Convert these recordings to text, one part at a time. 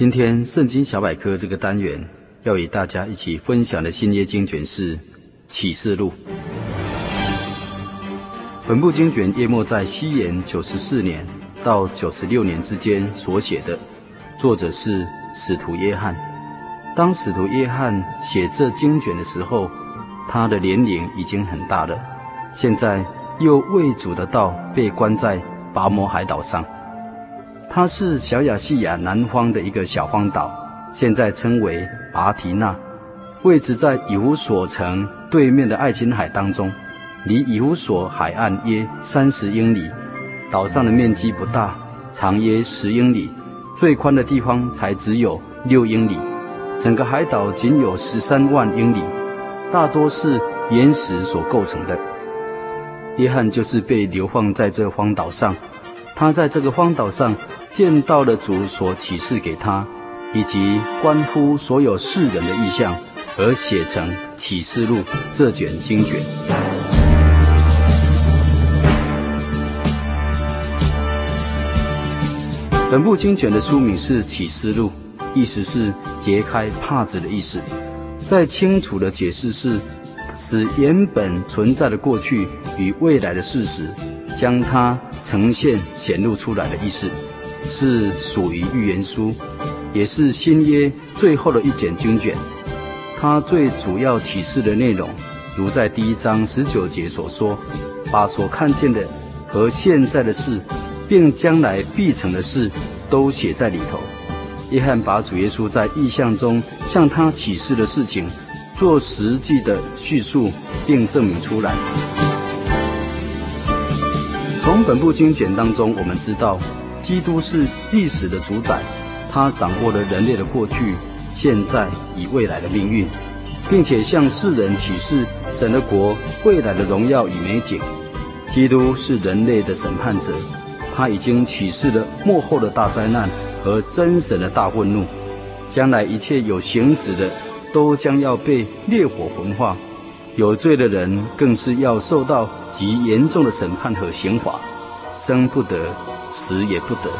今天圣经小百科这个单元要与大家一起分享的新约经卷是启示录。本部经卷约莫在西元九十四年到九十六年之间所写的，作者是使徒约翰。当使徒约翰写这经卷的时候，他的年龄已经很大了。现在又为主的道被关在拔摩海岛上。它是小亚细亚南方的一个小荒岛，现在称为拔提纳，位置在以弗所城对面的爱琴海当中，离以弗所海岸约三十英里。岛上的面积不大，长约十英里，最宽的地方才只有六英里。整个海岛仅有十三万英里，大多是岩石所构成的。约翰就是被流放在这荒岛上，他在这个荒岛上。见到了主所启示给他，以及关乎所有世人的意象，而写成《启示录》这卷经卷。本部经卷的书名是《启示录》，意思是揭开帕子的意思。再清楚的解释是，使原本存在的过去与未来的事实，将它呈现显露出来的意思。是属于预言书，也是新约最后的一卷经卷。它最主要启示的内容，如在第一章十九节所说，把所看见的和现在的事，并将来必成的事，都写在里头。约翰把主耶稣在异象中向他启示的事情，做实际的叙述，并证明出来。从本部经卷当中，我们知道。基督是历史的主宰，他掌握了人类的过去、现在与未来的命运，并且向世人启示神的国未来的荣耀与美景。基督是人类的审判者，他已经启示了幕后的大灾难和真神的大愤怒，将来一切有形质的都将要被烈火焚化，有罪的人更是要受到极严重的审判和刑罚，生不得。死也不得。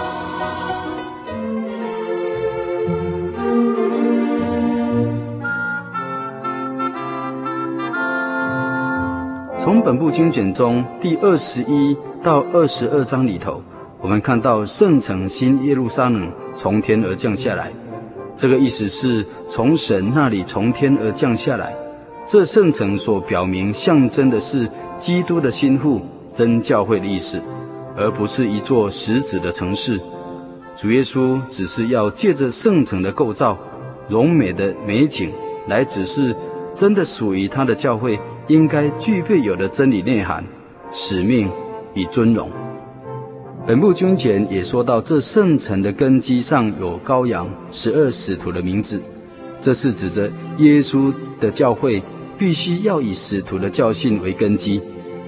从本部经卷中第二十一到二十二章里头，我们看到圣城新耶路撒冷从天而降下来。这个意思是从神那里从天而降下来。这圣城所表明象征的是基督的新妇真教会的意思。而不是一座实质的城市，主耶稣只是要借着圣城的构造、荣美的美景，来指示真的属于他的教会应该具备有的真理内涵、使命与尊荣。本部经卷也说到，这圣城的根基上有羔羊十二使徒的名字，这是指着耶稣的教会必须要以使徒的教训为根基，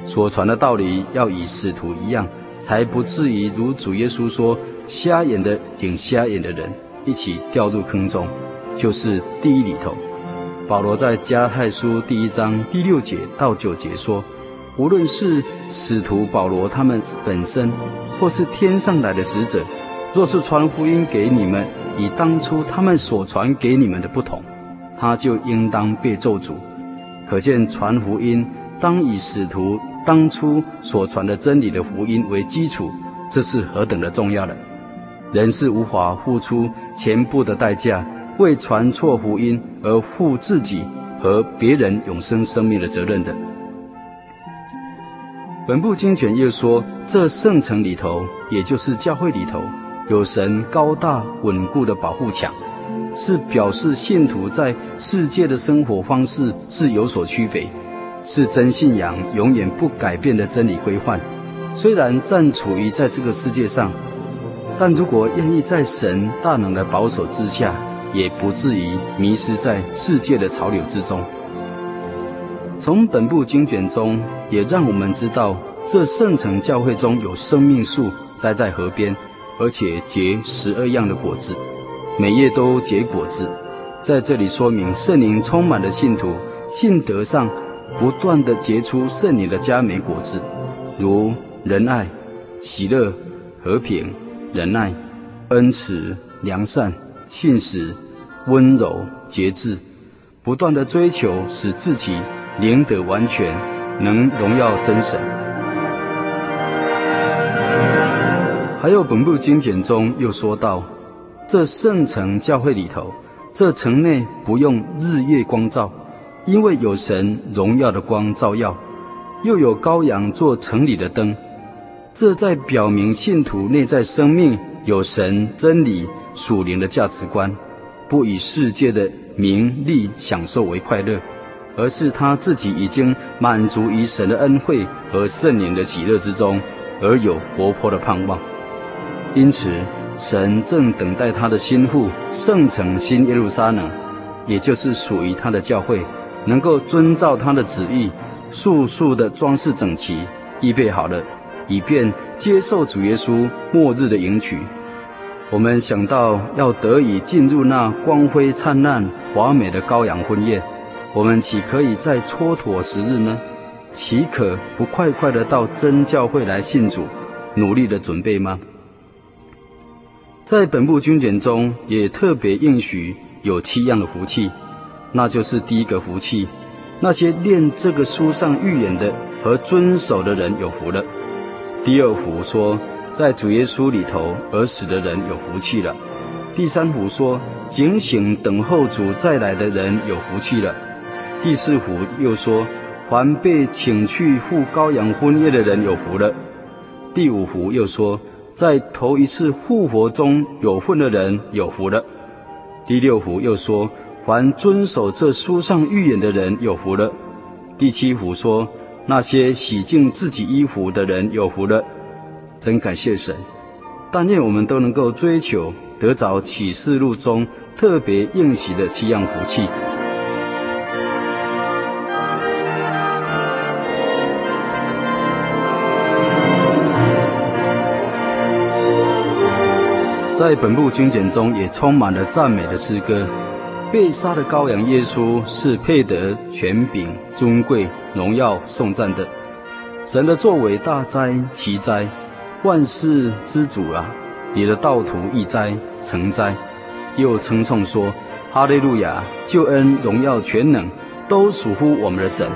所传的道理要以使徒一样。才不至于如主耶稣说，瞎眼的领瞎眼的人一起掉入坑中，就是地狱里头。保罗在加太书第一章第六节到九节说，无论是使徒保罗他们本身，或是天上来的使者，若是传福音给你们，与当初他们所传给你们的不同，他就应当被咒诅。可见传福音当以使徒。当初所传的真理的福音为基础，这是何等的重要了！人是无法付出全部的代价，为传错福音而负自己和别人永生生命的责任的。本部经卷又说，这圣城里头，也就是教会里头，有神高大稳固的保护墙，是表示信徒在世界的生活方式是有所区别，是真信仰永远不改变的真理规范。虽然暂处于在这个世界上，但如果愿意在神大能的保守之下，也不至于迷失在世界的潮流之中。从本部经卷中，也让我们知道，这圣城教会中有生命树栽在河边，而且结十二样的果子，每夜都结果子。在这里说明，圣灵充满了信徒，信德上不断的结出圣灵的佳美果子，如仁爱、喜乐、和平、忍耐、恩慈、良善、信实、温柔、节制，不断的追求，使自己灵得完全，能荣耀真神。还有本部经简中又说到，这圣城教会里头，这城内不用日月光照，因为有神荣耀的光照耀，又有羔羊做城里的灯。这在表明信徒内在生命有神真理属灵的价值观，不以世界的名利享受为快乐，而是他自己已经满足于神的恩惠和圣灵的喜乐之中，而有活泼的盼望。因此，神正等待他的新妇圣城新耶路撒冷，也就是属于他的教会，能够遵照他的旨意，速速的装饰整齐，预备好了。以便接受主耶稣末日的迎娶，我们想到要得以进入那光辉灿烂、华美的羔羊婚宴，我们岂可以再蹉跎时日呢？岂可不快快的到真教会来信主，努力的准备吗？在本部经卷中也特别应许有七样的福气，那就是第一个福气，那些念这个书上预言的和遵守的人有福了。第二福说，在主耶稣里头而死的人有福气了。第三福说，警醒等候主再来的人有福气了。第四福又说，凡被请去赴羔羊婚宴的人有福了。第五福又说，在头一次复活中有份的人有福了。第六福又说，凡遵守这书上预言的人有福了。第七福说，那些洗净自己衣服的人有福了，真感谢神！但愿我们都能够追求得着启示录中特别应许的七样福气。在本部经卷中也充满了赞美的诗歌。被杀的羔羊耶稣是配得权柄、尊贵、荣耀、颂赞的。神的作为大哉奇哉，万事之主啊！你的道途义哉成哉。又称颂说：哈利路亚！救恩、荣耀、全能都属乎我们的神，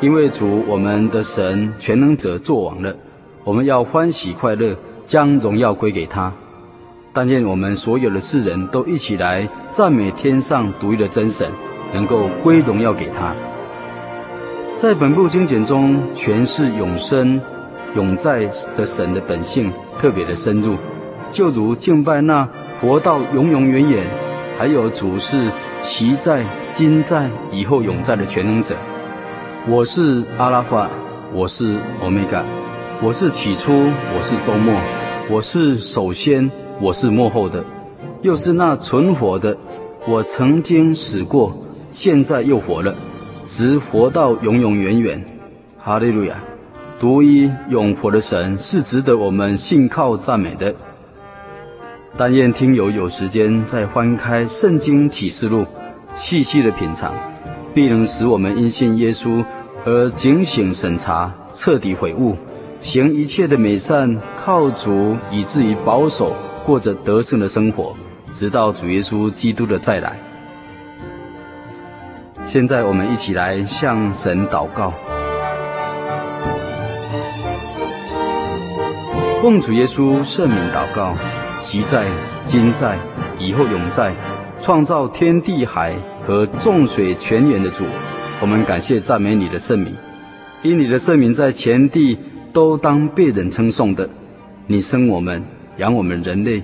因为主我们的神全能者作王了。我们要欢喜快乐，将荣耀归给他。但愿我们所有的世人都一起来赞美天上独一的真神，能够归荣耀给他。在本部经卷中，诠释永生、永在的神的本性特别的深入，就如敬拜那活到永永远远，还有主是昔在、今在、以后永在的全能者。我是阿拉法，我是欧米伽，我是起初，我是周末，我是首先。我是幕后的，又是那存活的。我曾经死过，现在又活了，直活到永永远远。哈利路亚！独一永活的神是值得我们信靠赞美的。但愿听友有时间再翻开《圣经启示录》，细细的品尝，必能使我们因信耶稣而警醒审查，彻底悔悟，行一切的美善，靠主以至于保守。过着得胜的生活，直到主耶稣基督的再来。现在我们一起来向神祷告，奉主耶稣圣名祷告，昔在、今在、以后永在，创造天地海和众水泉源的主，我们感谢赞美你的圣名，因你的圣名在前地都当被人称颂的，你生我们。养我们人类，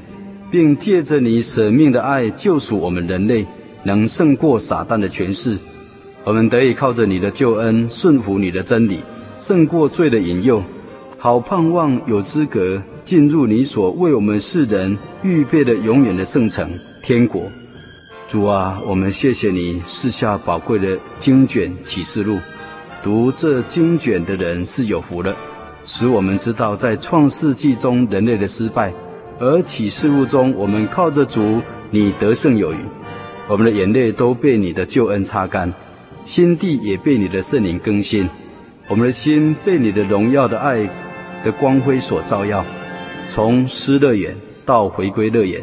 并借着你舍命的爱救赎我们人类，能胜过撒旦的权势。我们得以靠着你的救恩，顺服你的真理，胜过罪的引诱，好盼望有资格进入你所为我们世人预备的永远的圣城天国。主啊，我们谢谢你赐下宝贵的经卷启示录，读这经卷的人是有福的，使我们知道在创世纪中人类的失败，而启示录中我们靠着主，你得胜有余，我们的眼泪都被你的救恩擦干。心地也被你的圣灵更新，我们的心被你的荣耀的爱的光辉所照耀，从失乐园到回归乐园，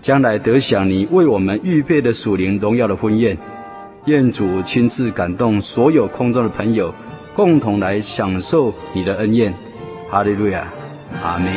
将来得享你为我们预备的属灵荣耀的婚宴。愿主亲自感动所有空中的朋友，共同来享受你的恩宴。哈利路亚，阿门。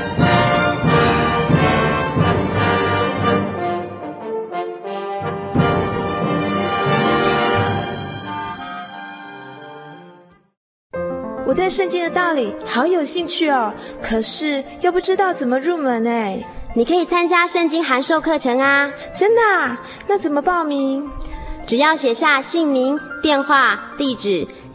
我对圣经的道理好有兴趣哦，可是又不知道怎么入门哎。你可以参加圣经函授课程啊！真的啊？那怎么报名？只要写下姓名、电话、地址，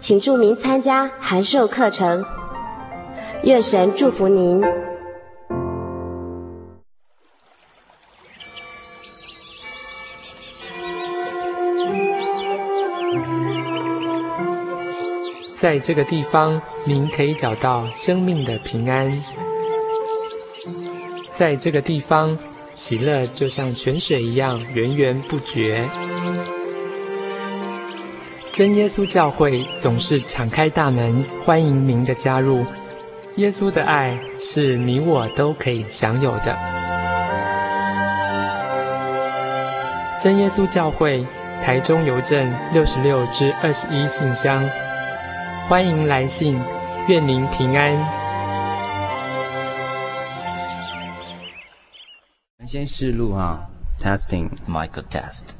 请注明参加函授课程。愿神祝福您。在这个地方，您可以找到生命的平安。在这个地方，喜乐就像泉水一样源源不绝。真耶稣教会总是敞开大门，欢迎您的加入。耶稣的爱是你我都可以享有的。真耶稣教会，台中邮政六十六支二十一信箱。欢迎来信，愿您平安。先试录啊，testing Michael test。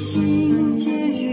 心结缘。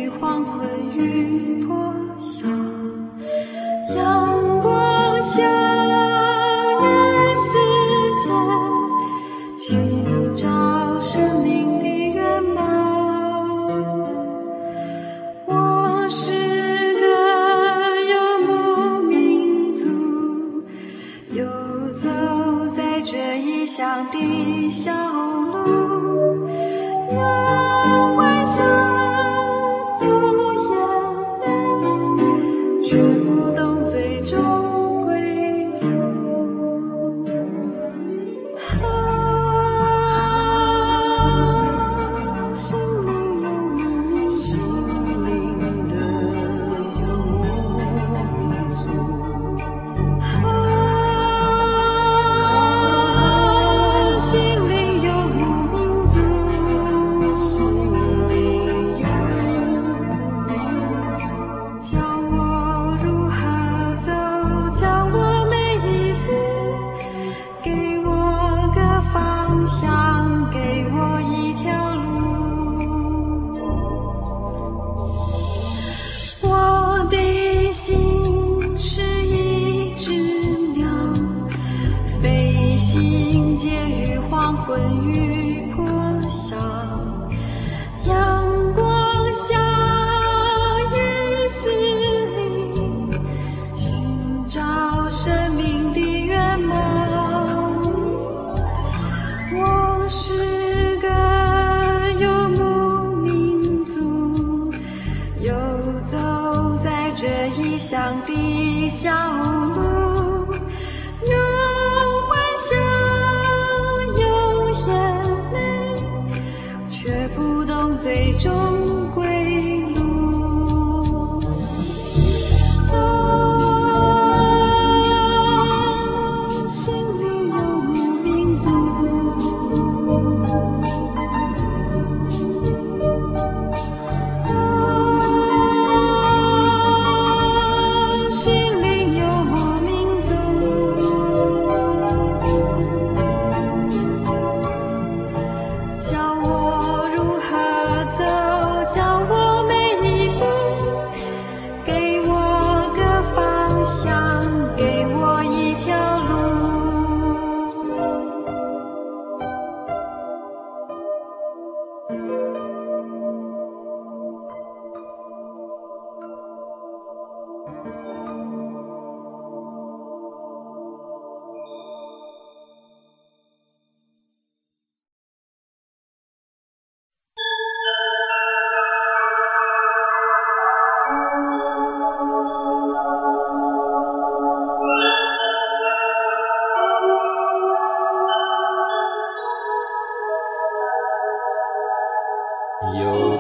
笑。